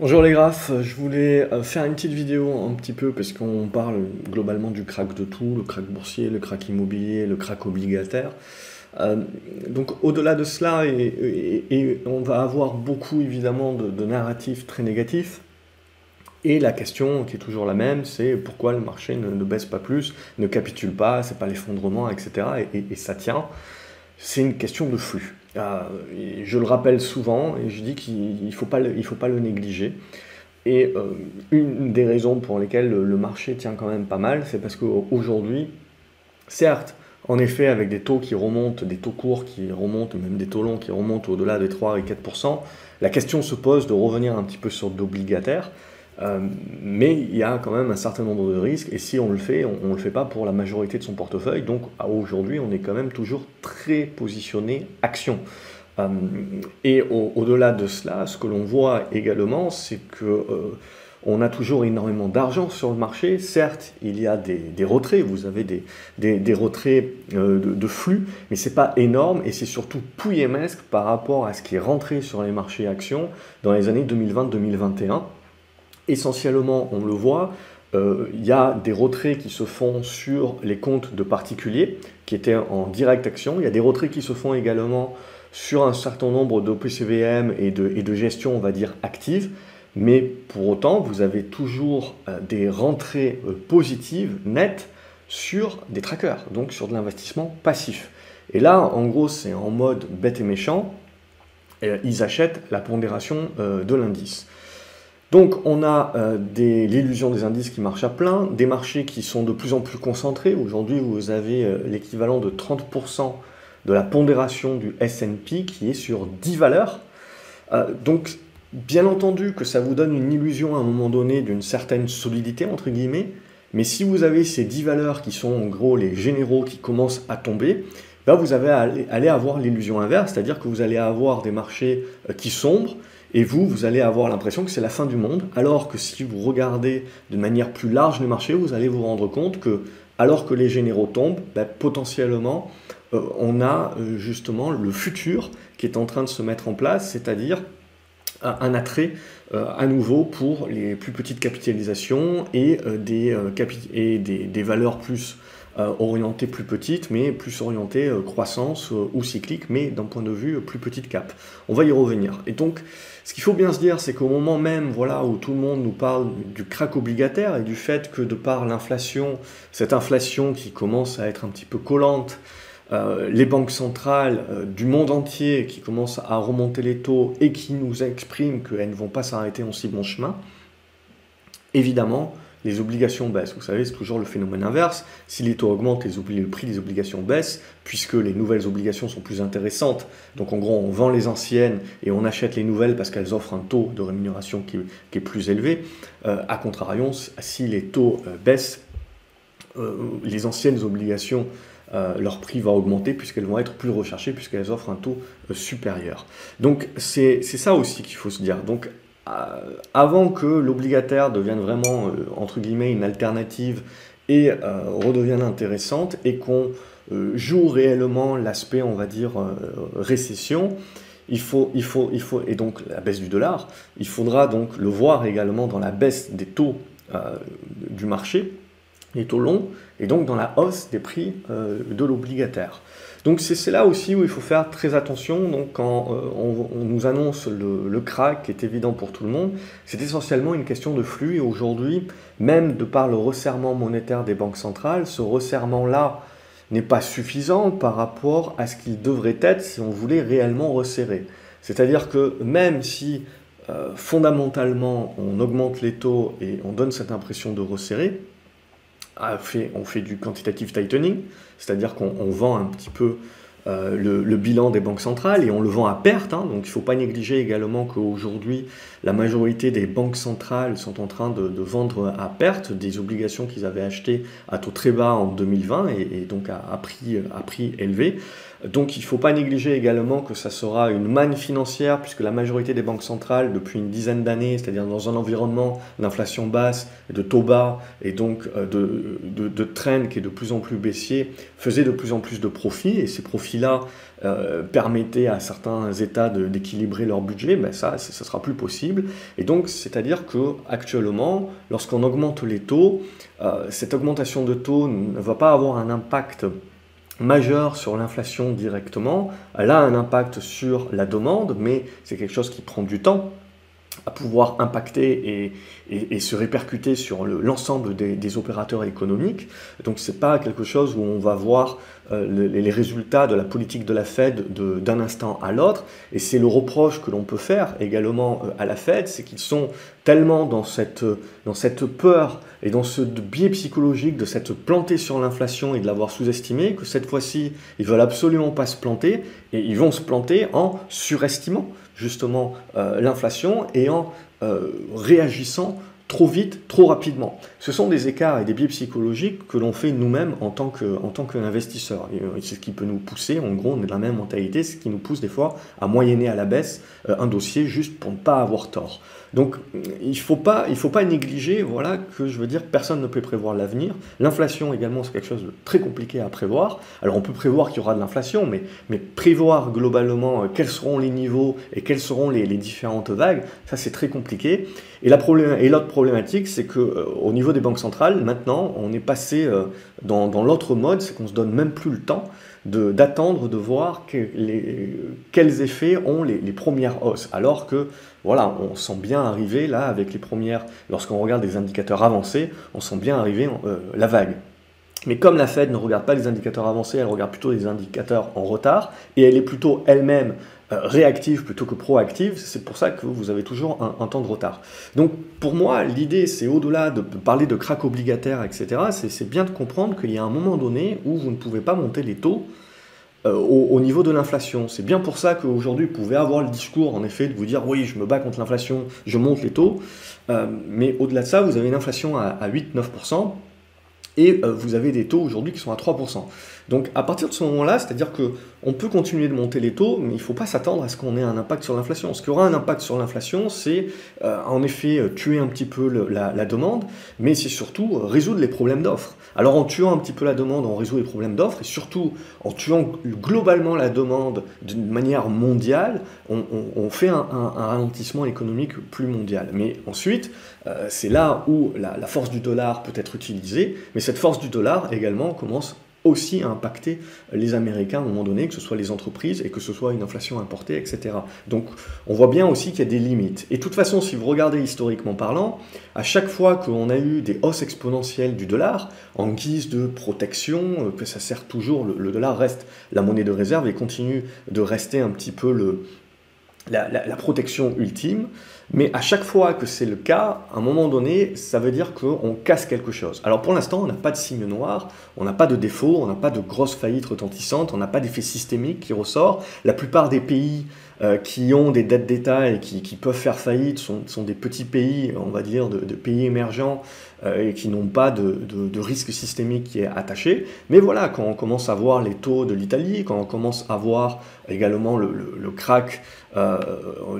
Bonjour les graphes, je voulais euh, faire une petite vidéo un petit peu parce qu'on parle globalement du crack de tout, le crack boursier, le crack immobilier, le crack obligataire. Euh, donc au-delà de cela, et, on va avoir beaucoup évidemment de, narratifs très négatifs. Et la question qui est toujours la même, c'est pourquoi le marché ne, baisse pas plus, ne capitule pas, c'est pas l'effondrement, etc. et ça tient c'est une question de flux. Euh, je le rappelle souvent et je dis qu'il ne faut, pas le, négliger. Et euh, une des raisons pour lesquelles le, marché tient quand même pas mal, c'est parce qu'aujourd'hui, certes, en effet, avec des taux qui remontent, des taux courts qui remontent, même des taux longs qui remontent au-delà des 3 et 4%, la question se pose de revenir un petit peu sur d'obligataire. Euh, mais il y a quand même un certain nombre de risques, et si on le fait, on ne le fait pas pour la majorité de son portefeuille. Donc aujourd'hui, on est quand même toujours très positionné action. Euh, et au-delà de cela, ce que l'on voit également, c'est que euh, on a toujours énormément d'argent sur le marché. Certes, il y a des, retraits, vous avez des, retraits de, de, flux, mais ce n'est pas énorme et c'est surtout pouillemesque par rapport à ce qui est rentré sur les marchés actions dans les années 2020-2021 essentiellement, on le voit, euh, il y a des retraits qui se font sur les comptes de particuliers qui étaient en direct action. Il y a des retraits qui se font également sur un certain nombre d'OPCVM et de, et de gestion, on va dire, active. Mais pour autant, vous avez toujours euh, des rentrées euh, positives, nettes, sur des trackers, donc sur de l'investissement passif. Et là, en gros, c'est en mode bête et méchant. ils achètent la pondération de l'indice. Donc on a euh, l'illusion des indices qui marchent à plein, des marchés qui sont de plus en plus concentrés. Aujourd'hui, vous avez euh, l'équivalent de 30% de la pondération du S&P qui est sur 10 valeurs. Euh, donc bien entendu que ça vous donne une illusion à un moment donné d'une certaine solidité, entre guillemets, mais si vous avez ces 10 valeurs qui sont en gros les généraux qui commencent à tomber, ben vous allez, allez avoir l'illusion inverse, c'est-à-dire que vous allez avoir des marchés qui sombrent, et vous, vous allez avoir l'impression que c'est la fin du monde, alors que si vous regardez de manière plus large le marché, vous allez vous rendre compte que, alors que les généraux tombent, ben, potentiellement, euh, on a euh, justement le futur qui est en train de se mettre en place, c'est-à-dire un attrait euh, à nouveau pour les plus petites capitalisations et, des, valeurs plus orientées plus petites, mais plus orientées croissance ou cyclique, mais d'un point de vue plus petite cap. On va y revenir. Et donc, ce qu'il faut bien se dire, c'est qu'au moment même voilà, où tout le monde nous parle du crack obligataire et du fait que de par l'inflation, cette inflation qui commence à être un petit peu collante, euh, les banques centrales euh, du monde entier qui commencent à remonter les taux et qui nous expriment qu'elles ne vont pas s'arrêter en si bon chemin, évidemment, les obligations baissent. Vous savez, c'est toujours le phénomène inverse. Si les taux augmentent, le prix des obligations baisse, puisque les nouvelles obligations sont plus intéressantes. Donc en gros, on vend les anciennes et on achète les nouvelles parce qu'elles offrent un taux de rémunération qui, est plus élevé. Euh, a contrario, si les taux euh, baissent, euh, les anciennes obligations leur prix va augmenter puisqu'elles vont être plus recherchées, puisqu'elles offrent un taux supérieur. Donc c'est ça aussi qu'il faut se dire. Donc euh, avant que l'obligataire devienne vraiment, euh, entre guillemets, une alternative et euh, redevienne intéressante et qu'on joue réellement l'aspect, on va dire, récession, il faut, il faut, il faut, et donc la baisse du dollar, il faudra donc le voir également dans la baisse des taux du marché, les taux longs, et donc dans la hausse des prix de l'obligataire. Donc c'est là aussi où il faut faire très attention. Quand euh, on, nous annonce le, crack qui est évident pour tout le monde, c'est essentiellement une question de flux. Et aujourd'hui, même de par le resserrement monétaire des banques centrales, ce resserrement-là n'est pas suffisant par rapport à ce qu'il devrait être si on voulait réellement resserrer. C'est-à-dire que même si euh, fondamentalement on augmente les taux et on donne cette impression de resserrer, on fait du quantitative tightening, c'est-à-dire qu'on vend un petit peu euh, le, bilan des banques centrales et on le vend à perte. Hein. donc il ne faut pas négliger également qu'aujourd'hui, la majorité des banques centrales sont en train de, vendre à perte des obligations qu'ils avaient achetées à taux très bas en 2020 et, donc à, prix, à prix élevé. Donc il ne faut pas négliger également que ça sera une manne financière, puisque la majorité des banques centrales, depuis une dizaine d'années, c'est-à-dire dans un environnement d'inflation basse, de taux bas, et donc euh, de, de, trend qui est de plus en plus baissier, faisaient de plus en plus de profits, et ces profits-là euh, permettaient à certains États d'équilibrer leur budget, ben ça, ça sera plus possible. Et donc, c'est-à-dire que actuellement, lorsqu'on augmente les taux, euh, cette augmentation de taux ne va pas avoir un impact majeur sur l'inflation directement. Elle a un impact sur la demande, mais c'est quelque chose qui prend du temps à pouvoir impacter et, se répercuter sur l'ensemble des, opérateurs économiques. Donc ce n'est pas quelque chose où on va voir euh, les, résultats de la politique de la Fed d'un instant à l'autre. Et c'est le reproche que l'on peut faire également euh, à la Fed, c'est qu'ils sont tellement dans cette, peur et dans ce biais psychologique de s'être planté sur l'inflation et de l'avoir sous-estimé, que cette fois-ci, ils veulent absolument pas se planter, et ils vont se planter en surestimant justement euh, l'inflation et en réagissant trop vite, trop rapidement. Ce sont des écarts et des biais psychologiques que l'on fait nous-mêmes en tant qu'investisseur. Euh, c'est ce qui peut nous pousser, en gros, on est de la même mentalité, ce qui nous pousse des fois à moyenner à la baisse euh, un dossier juste pour ne pas avoir tort. Donc il ne faut, pas, négliger, voilà, que je veux dire, personne ne peut prévoir l'avenir. L'inflation également, c'est quelque chose de très compliqué à prévoir. Alors on peut prévoir qu'il y aura de l'inflation, mais, mais prévoir globalement euh, quels seront les niveaux et quelles seront les, différentes vagues, ça c'est très compliqué. Et l'autre problématique, c'est qu'au euh, niveau des banques centrales, maintenant, on est passé euh, dans, dans l'autre mode, c'est qu'on se donne même plus le temps d'attendre de, voir quels effets ont les, premières hausses. Alors que, voilà, on sent bien arriver là avec les premières, lorsqu'on regarde des indicateurs avancés, on sent bien arriver euh, la vague. Mais comme la Fed ne regarde pas les indicateurs avancés, elle regarde plutôt les indicateurs en retard, et elle est plutôt elle-même réactive plutôt que proactive, c'est pour ça que vous avez toujours un, temps de retard. Donc pour moi, l'idée, c'est au-delà de parler de crack obligataire, etc., c'est bien de comprendre qu'il y a un moment donné où vous ne pouvez pas monter les taux euh, au, niveau de l'inflation. C'est bien pour ça qu'aujourd'hui, vous pouvez avoir le discours, en effet, de vous dire, oui, je me bats contre l'inflation, je monte les taux, euh, mais au-delà de ça, vous avez une inflation à, à 8-9%, et vous avez des taux aujourd'hui qui sont à 3%. Donc à partir de ce moment-là, c'est-à-dire qu'on peut continuer de monter les taux, mais il ne faut pas s'attendre à ce qu'on ait un impact sur l'inflation. Ce qui aura un impact sur l'inflation, c'est euh, en effet euh, tuer un petit peu la, demande, mais c'est surtout euh, résoudre les problèmes d'offres. Alors en tuant un petit peu la demande, on résout les problèmes d'offres, et surtout en tuant globalement la demande d'une manière mondiale, on, fait un, ralentissement économique plus mondial. Mais ensuite, c'est là où la, la force du dollar peut être utilisée, mais cette force du dollar également commence aussi impacter les Américains à un moment donné, que ce soit les entreprises et que ce soit une inflation importée, etc. Donc on voit bien aussi qu'il y a des limites. Et de toute façon, si vous regardez historiquement parlant, à chaque fois qu'on a eu des hausses exponentielles du dollar, en guise de protection, euh, que ça sert toujours, le, dollar reste la monnaie de réserve et continue de rester un petit peu le, la protection ultime, mais à chaque fois que c'est le cas, à un moment donné, ça veut dire qu'on casse quelque chose. Alors pour l'instant, on n'a pas de signe noir, on n'a pas de défaut, on n'a pas de grosse faillite retentissante, on n'a pas d'effet systémique qui ressort. La plupart des pays euh, qui ont des dettes d'État et qui, peuvent faire faillite sont, des petits pays, on va dire, de, pays émergents euh, et qui n'ont pas de, de, risque systémique qui est attaché. Mais voilà, quand on commence à voir les taux de l'Italie, quand on commence à voir également le, le, crack euh,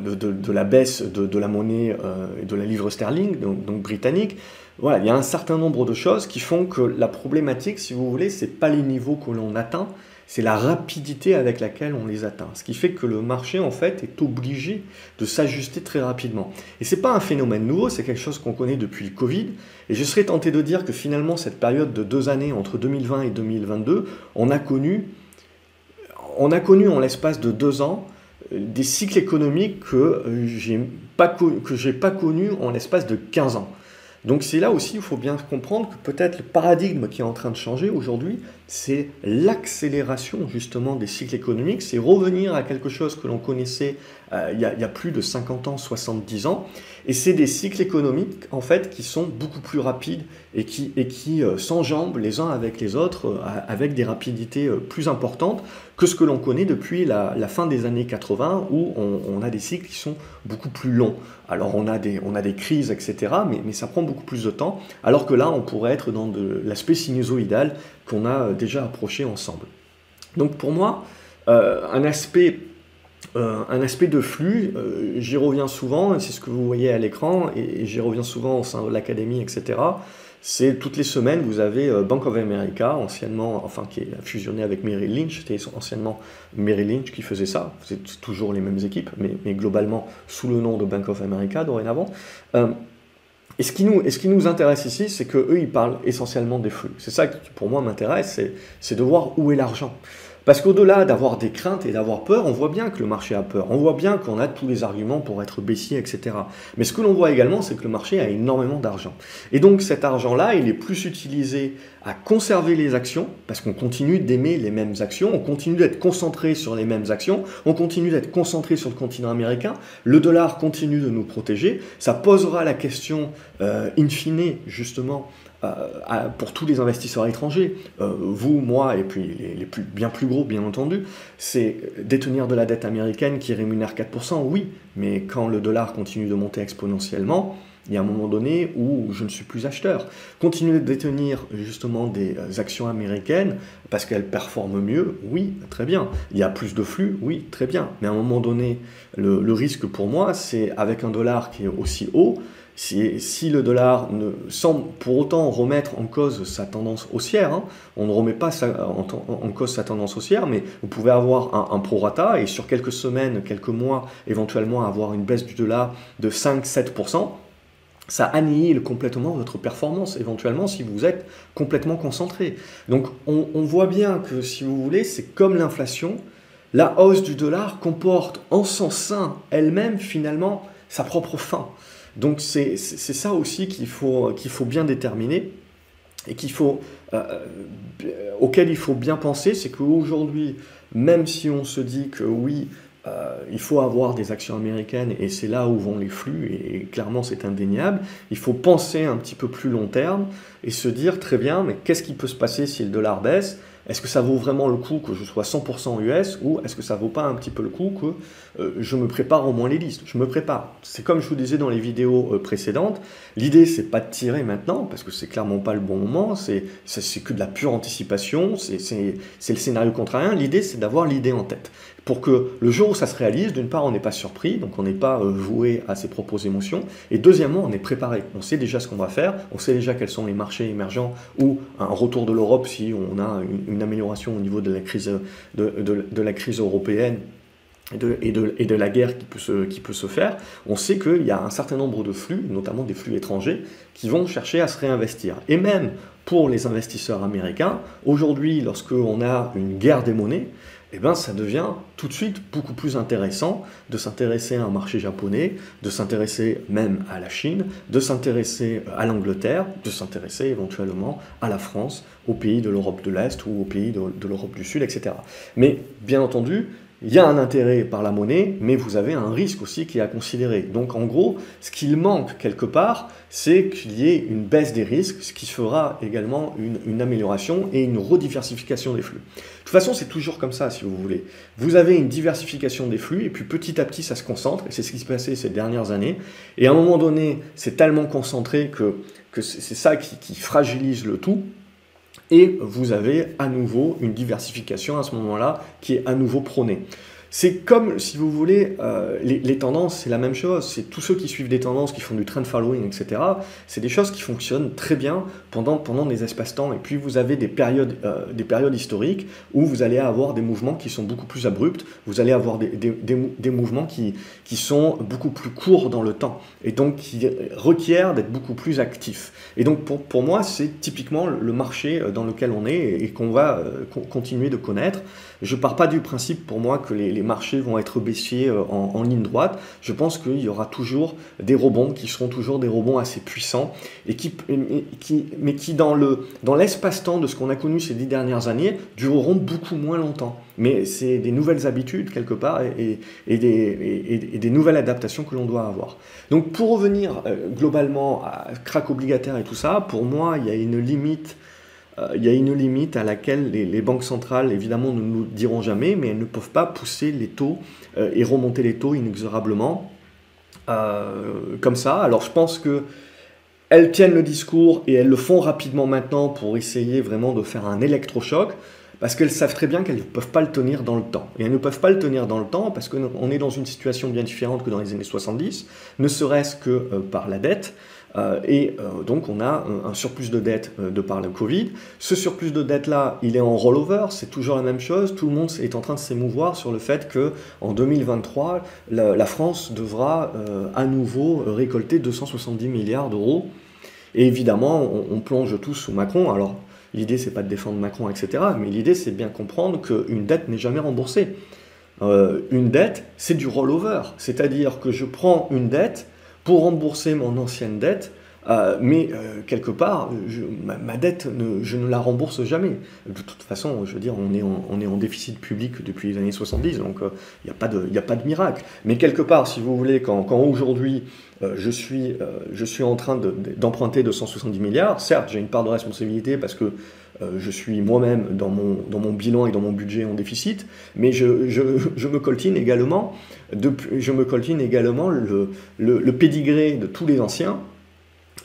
de, la baisse de, la monnaie et de la livre sterling, donc, donc britannique, voilà, il y a un certain nombre de choses qui font que la problématique, si vous voulez, c'est pas les niveaux que l'on atteint, c'est la rapidité avec laquelle on les atteint. Ce qui fait que le marché, en fait, est obligé de s'ajuster très rapidement. Et ce n'est pas un phénomène nouveau, c'est quelque chose qu'on connaît depuis le Covid. Et je serais tenté de dire que finalement, cette période de deux années, entre 2020 et 2022, on a connu, on a connu en l'espace de deux ans euh, des cycles économiques que euh, je n'ai pas, pas connus en l'espace de 15 ans. Donc c'est là aussi, il faut bien comprendre que peut-être le paradigme qui est en train de changer aujourd'hui, c'est l'accélération justement des cycles économiques, c'est revenir à quelque chose que l'on connaissait euh, il, y a, plus de 50 ans, 70 ans, et c'est des cycles économiques en fait qui sont beaucoup plus rapides et qui, et qui euh, s'enjambent les uns avec les autres euh, avec des rapidités plus importantes que ce que l'on connaît depuis la, fin des années 80 où on, a des cycles qui sont beaucoup plus longs. Alors on a des, on a des crises, etc., mais, mais ça prend beaucoup plus de temps, alors que là on pourrait être dans de l'aspect sinusoïdal qu'on a déjà approché ensemble. Donc pour moi, un aspect un aspect de flux, j'y reviens souvent, c'est ce que vous voyez à l'écran, et, j'y reviens souvent au sein de l'académie, etc c'est toutes les semaines, vous avez euh, Bank of America, anciennement, enfin qui est fusionné avec Merrill Lynch, c'était anciennement Merrill Lynch qui faisait ça, c'est toujours les mêmes équipes, mais, globalement sous le nom de Bank of America dorénavant. Et ce qui nous, et ce qui nous intéresse ici, c'est qu'eux, ils parlent essentiellement des flux. C'est ça qui, pour moi, m'intéresse, c'est de voir où est l'argent. Parce qu'au-delà d'avoir des craintes et d'avoir peur, on voit bien que le marché a peur. On voit bien qu'on a tous les arguments pour être baissier, etc. Mais ce que l'on voit également, c'est que le marché a énormément d'argent. Et donc cet argent-là, il est plus utilisé à conserver les actions, parce qu'on continue d'aimer les mêmes actions, on continue d'être concentré sur les mêmes actions, on continue d'être concentré sur le continent américain, le dollar continue de nous protéger, ça posera la question euh, in fine, justement, euh, pour tous les investisseurs étrangers, euh, vous, moi et puis les, plus, bien plus gros bien entendu, c'est détenir de la dette américaine qui rémunère 4%, oui, mais quand le dollar continue de monter exponentiellement, il y a un moment donné où je ne suis plus acheteur. Continuer de détenir justement des euh, actions américaines parce qu'elles performent mieux, oui, très bien. Il y a plus de flux, oui, très bien. Mais à un moment donné, le risque pour moi, c'est avec un dollar qui est aussi haut, si, le dollar ne semble pour autant remettre en cause sa tendance haussière, hein, on ne remet pas en, cause sa tendance haussière, mais vous pouvez avoir un, prorata et sur quelques semaines, quelques mois, éventuellement avoir une baisse du dollar de 5-7%, ça annihile complètement votre performance, éventuellement, si vous êtes complètement concentré. Donc on, on voit bien que, si vous voulez, c'est comme l'inflation, la hausse du dollar comporte en son sein elle-même, finalement, sa propre fin. Donc c'est ça aussi qu'il faut, bien déterminer et qu'il faut, euh, euh, auquel il faut bien penser, c'est qu'aujourd'hui, même si on se dit que oui, euh, il faut avoir des actions américaines et c'est là où vont les flux et, clairement c'est indéniable. Il faut penser un petit peu plus long terme et se dire très bien, mais qu'est-ce qui peut se passer si le dollar baisse? Est-ce que ça vaut vraiment le coup que je sois 100% US ou est-ce que ça vaut pas un petit peu le coup que euh, je me prépare au moins les listes? Je me prépare. C'est comme je vous disais dans les vidéos euh, précédentes. L'idée c'est pas de tirer maintenant parce que c'est clairement pas le bon moment. C'est que de la pure anticipation. C'est le scénario contraire. L'idée c'est d'avoir l'idée en tête pour que le jour où ça se réalise, d'une part, on n'est pas surpris, donc on n'est pas euh, voué à ses propres émotions, et deuxièmement, on est préparé. On sait déjà ce qu'on va faire, on sait déjà quels sont les marchés émergents ou un retour de l'Europe si on a une, amélioration au niveau de la crise, européenne et de, la guerre qui peut, se, faire, on sait qu'il y a un certain nombre de flux, notamment des flux étrangers, qui vont chercher à se réinvestir. Et même pour les investisseurs américains, aujourd'hui, lorsque on a une guerre des monnaies, eh ben, ça devient tout de suite beaucoup plus intéressant de s'intéresser à un marché japonais, de s'intéresser même à la Chine, de s'intéresser à l'Angleterre, de s'intéresser éventuellement à la France, aux pays de l'Europe de l'Est ou aux pays de l'Europe du Sud, etc. Mais bien entendu, il y a un intérêt par la monnaie, mais vous avez un risque aussi qui est à considérer. Donc en gros, ce qu'il manque quelque part, c'est qu'il y ait une baisse des risques, ce qui fera également une, amélioration et une rediversification des flux. De toute façon, c'est toujours comme ça, si vous voulez. Vous avez une diversification des flux, et puis petit à petit, ça se concentre, et c'est ce qui se passait ces dernières années. Et à un moment donné, c'est tellement concentré que, c'est ça qui fragilise le tout, et vous avez à nouveau une diversification à ce moment-là qui est à nouveau prônée. C'est comme, si vous voulez, euh, les, tendances, c'est la même chose. C'est tous ceux qui suivent des tendances, qui font du trend following, etc. C'est des choses qui fonctionnent très bien pendant, pendant des espaces-temps. Et puis vous avez des périodes, euh, des périodes historiques où vous allez avoir des mouvements qui sont beaucoup plus abrupts. Vous allez avoir des, des, mouvements qui, qui sont beaucoup plus courts dans le temps. Et donc qui requièrent d'être beaucoup plus actifs. Et donc pour, pour moi, c'est typiquement le marché dans lequel on est et qu'on va euh, continuer de connaître. Je pars pas du principe pour moi que les, marchés vont être baissiers euh, en, ligne droite. Je pense qu'il y aura toujours des rebonds qui seront toujours des rebonds assez puissants et qui, mais qui dans le dans l'espace-temps de ce qu'on a connu ces dix dernières années dureront beaucoup moins longtemps. Mais c'est des nouvelles habitudes quelque part et, des, nouvelles adaptations que l'on doit avoir. Donc pour revenir euh, globalement à crack obligataire et tout ça, pour moi il y a une limite il y a une limite à laquelle les, banques centrales, évidemment, ne nous diront jamais, mais elles ne peuvent pas pousser les taux euh, et remonter les taux inexorablement euh, comme ça. Alors je pense que elles tiennent le discours et elles le font rapidement maintenant pour essayer vraiment de faire un électrochoc. parce qu'elles savent très bien qu'elles ne peuvent pas le tenir dans le temps. Et elles ne peuvent pas le tenir dans le temps parce qu'on est dans une situation bien différente que dans les années 70, ne serait-ce que euh, par la dette. Euh, et euh, donc on a un, surplus de dette de par le Covid. Ce surplus de dette-là, il est en rollover, c'est toujours la même chose. Tout le monde est en train de s'émouvoir sur le fait que en 2023, la, France devra à nouveau récolter 270 milliards d'euros. Et évidemment, on, on plonge tous sous Macron. Alors L'idée, c'est pas de défendre Macron, etc. Mais l'idée, c'est bien comprendre qu'une dette n'est jamais remboursée. Euh, une dette, c'est du rollover. C'est-à-dire que je prends une dette pour rembourser mon ancienne dette, euh, mais euh, quelque part, ma, dette, je ne la rembourse jamais. De toute façon, je veux dire, on est en, déficit public depuis les années 70, donc il n'y a, pas de, de miracle. Mais quelque part, si vous voulez, quand, aujourd'hui je, suis, en train d'emprunter 270 milliards, certes, j'ai une part de responsabilité parce que je suis moi-même dans mon, bilan et dans mon budget en déficit, mais je, me coltine également, de, je me coltine également le, le, le pédigré de tous les anciens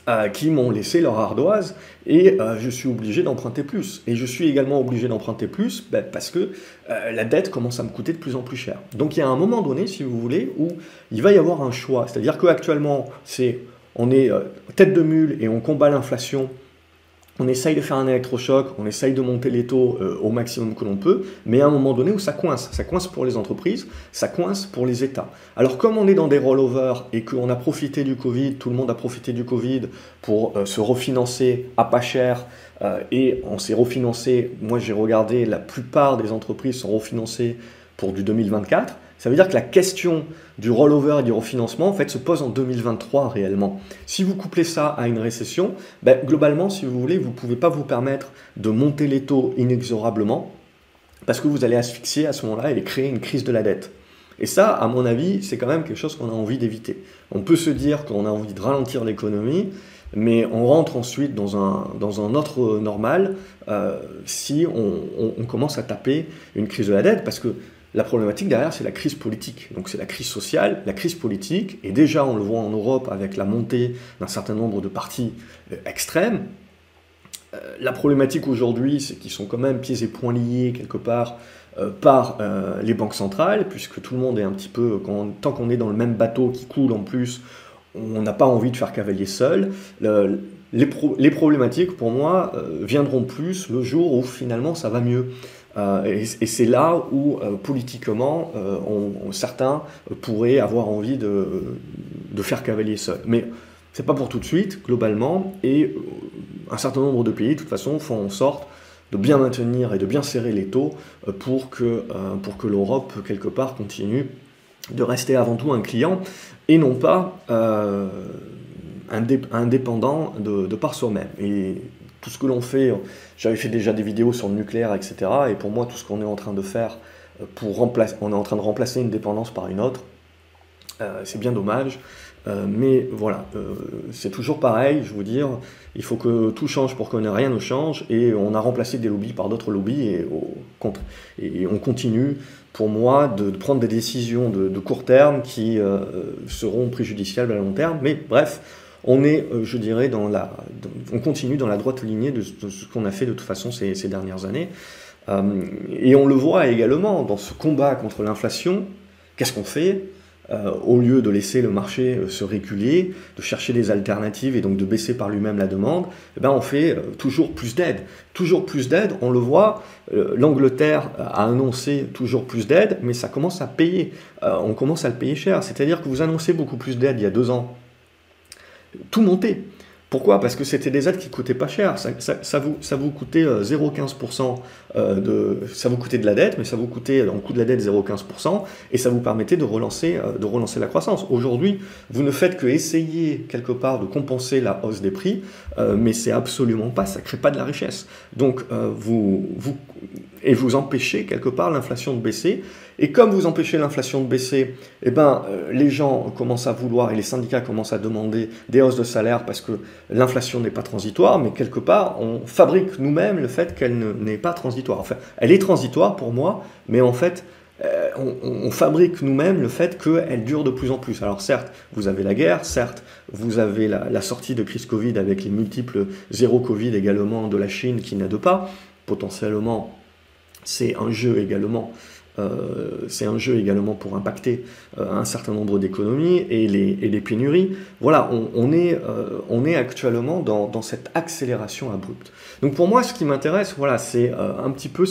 euh, qui m'ont laissé leur ardoise et euh, je suis obligé d'emprunter plus. Et je suis également obligé d'emprunter plus ben, parce que euh, la dette commence à me coûter de plus en plus cher. Donc il y a un moment donné, si vous voulez, où il va y avoir un choix. C'est-à-dire qu'actuellement, c'est on est tête de mule et on combat l'inflation on essaye de faire un électrochoc, on essaye de monter les taux euh, au maximum que l'on peut, mais à un moment donné où ça coince, ça coince pour les entreprises, ça coince pour les États. Alors comme on est dans des rollovers et qu'on a profité du Covid, tout le monde a profité du Covid pour euh, se refinancer à pas cher, euh, et on s'est refinancé, moi j'ai regardé, la plupart des entreprises sont refinancées pour du 2024, ça veut dire que la question du rollover et du refinancement en fait, se pose en 2023 réellement. Si vous couplez ça à une récession, ben, globalement, si vous voulez, vous ne pouvez pas vous permettre de monter les taux inexorablement parce que vous allez asphyxier à ce moment-là et créer une crise de la dette. Et ça, à mon avis, c'est quand même quelque chose qu'on a envie d'éviter. On peut se dire qu'on a envie de ralentir l'économie, mais on rentre ensuite dans un, dans un autre normal euh, si on, on, commence à taper une crise de la dette, parce que la problématique derrière, c'est la crise politique. Donc c'est la crise sociale, la crise politique, et déjà on le voit en Europe avec la montée d'un certain nombre de partis euh, extrêmes. Euh, la problématique aujourd'hui, c'est qu'ils sont quand même pieds et poings liés quelque part euh, par les banques centrales, puisque tout le monde est un petit peu, tant qu'on est dans le même bateau qui coule en plus, on n'a pas envie de faire cavalier seul. les, problématiques, pour moi, viendront plus le jour où finalement ça va mieux. Euh, et, c'est là où euh, politiquement euh, certains pourraient avoir envie de, faire cavalier seul. Mais c'est pas pour tout de suite, globalement, et un certain nombre de pays, de toute façon, font en sorte de bien maintenir et de bien serrer les taux pour que, pour que l'Europe, quelque part, continue de rester avant tout un client et non pas indépendant de, par soi-même. Tout ce que l'on fait, j'avais fait déjà des vidéos sur le nucléaire, etc. Et pour moi, tout ce qu'on est en train de faire, euh, pour remplacer, on est en train de remplacer une dépendance par une autre. Euh, c'est bien dommage. Euh, mais voilà, c'est toujours pareil, je veux dire, il faut que tout change pour que rien ne change, et on a remplacé des lobbies par d'autres lobbies, et, et, on continue, pour moi, de, prendre des décisions de court terme qui seront préjudiciables à long terme, mais bref, on est, euh, je dirais, dans la, on continue dans la droite lignée de, ce qu'on a fait de toute façon ces, dernières années. Euh, et on le voit également dans ce combat contre l'inflation. Qu'est-ce qu'on fait euh, Au lieu de laisser le marché se réguler, de chercher des alternatives et donc de baisser par lui-même la demande, eh ben on fait toujours plus d'aide. Toujours plus d'aide, on le voit, l'Angleterre a annoncé toujours plus d'aide, mais ça commence à payer. on commence à le payer cher. C'est-à-dire que vous annoncez beaucoup plus d'aide il y a deux ans tout montait. Pourquoi? Parce que c'était des aides qui coûtaient pas cher. Ça, vous, ça vous coûtait 0,15% euh, euh, de, ça vous coûtait de la dette, mais ça vous coûtait en coût de la dette 0,15% et ça vous permettait de relancer, euh, de relancer la croissance. Aujourd'hui, vous ne faites que essayer quelque part de compenser la hausse des prix, mais c'est absolument pas, ça crée pas de la richesse. Donc vous, vous et vous empêchez quelque part l'inflation de baisser. Et comme vous empêchez l'inflation de baisser, eh ben, euh, les gens commencent à vouloir et les syndicats commencent à demander des hausses de salaire parce que l'inflation n'est pas transitoire, mais quelque part, on fabrique nous-mêmes le fait qu'elle n'est pas transitoire. Enfin, elle est transitoire pour moi, mais en fait, euh, on, fabrique nous-mêmes le fait qu'elle dure de plus en plus. Alors certes, vous avez la guerre, certes, vous avez la, la sortie de crise Covid avec les multiples zéro Covid également de la Chine qui n'aide pas, potentiellement c'est un jeu également euh, c'est un jeu également pour impacter euh, un certain nombre d'économies et les, et les, pénuries. Voilà, on, est, euh, on est actuellement dans, dans, cette accélération abrupte. Donc pour moi, ce qui m'intéresse, voilà, c'est un petit peu